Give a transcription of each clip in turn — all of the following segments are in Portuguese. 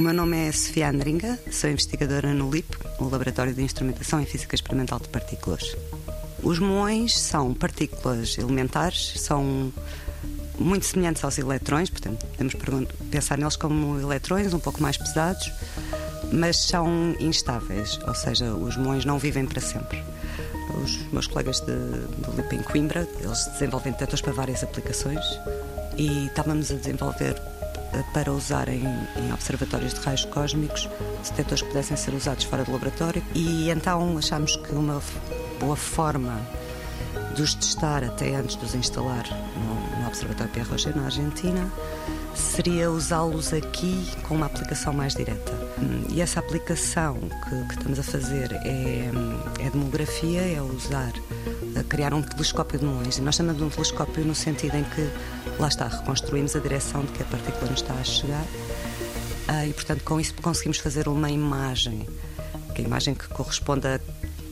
meu nome é Sofia Andringa, sou investigadora no LIP, o Laboratório de Instrumentação em Física Experimental de Partículas. Os muões são partículas elementares, são muito semelhantes aos eletrões, portanto, podemos pensar neles como eletrões um pouco mais pesados, mas são instáveis, ou seja, os muões não vivem para sempre. Os meus colegas de, do LIP em Coimbra, eles desenvolvem detectores para várias aplicações e estávamos a desenvolver para usar em, em, observatórios de raios cósmicos, detectores que pudessem ser usados fora do laboratório. E então achámos que uma boa forma de os testar até antes de os instalar no, no Observatório Pierre Rocher, na Argentina, seria usá-los aqui com uma aplicação mais direta. E essa aplicação que, que estamos a fazer é, é demografia, é usar, criar um telescópio de muões. E nós chamamos de um telescópio no sentido em que, lá está, reconstruímos a direção de que a partícula nos está a chegar ah, e, portanto, com isso conseguimos fazer uma imagem, que é a imagem que corresponde a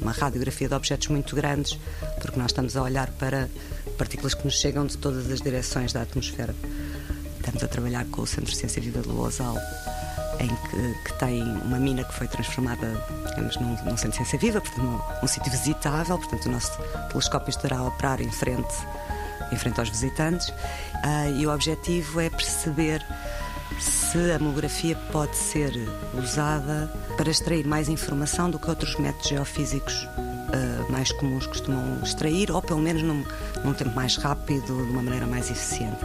uma radiografia de objetos muito grandes, porque nós estamos a olhar para partículas que nos chegam de todas as direções da atmosfera. Estamos a trabalhar com o Centro de Ciência Viva de Lousal, em que, que, tem uma mina que foi transformada digamos, num, num centro de ciência viva, portanto, num, um sítio visitável. Portanto, o nosso telescópio estará a operar em frente, em frente aos visitantes. Uh, e o objetivo é perceber se a mamografia pode ser usada para extrair mais informação do que outros métodos geofísicos uh, mais comuns costumam extrair, ou pelo menos num, num tempo mais rápido, de uma maneira mais eficiente.